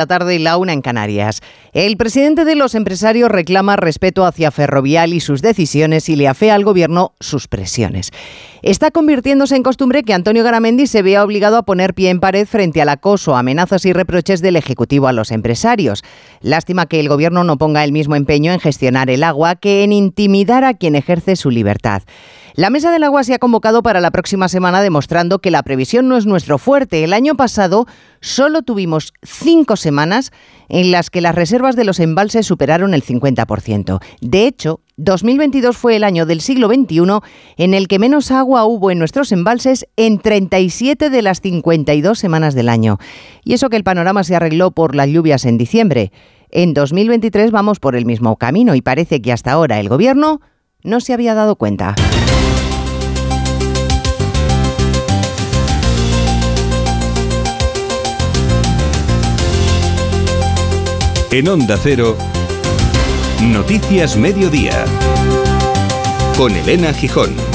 la tarde la una en Canarias. El presidente de los empresarios reclama respeto hacia Ferrovial y sus decisiones y le afea al gobierno sus presiones. Está convirtiéndose en costumbre que Antonio Garamendi se vea obligado a poner pie en pared frente al acoso, amenazas y reproches del Ejecutivo a los empresarios. Lástima que el gobierno no ponga el mismo empeño en gestionar el agua que en intimidar a quien ejerce su libertad. La Mesa del Agua se ha convocado para la próxima semana demostrando que la previsión no es nuestro fuerte. El año pasado solo tuvimos cinco semanas en las que las reservas de los embalses superaron el 50%. De hecho, 2022 fue el año del siglo XXI en el que menos agua hubo en nuestros embalses en 37 de las 52 semanas del año. Y eso que el panorama se arregló por las lluvias en diciembre. En 2023 vamos por el mismo camino y parece que hasta ahora el Gobierno no se había dado cuenta. En Onda Cero, Noticias Mediodía, con Elena Gijón.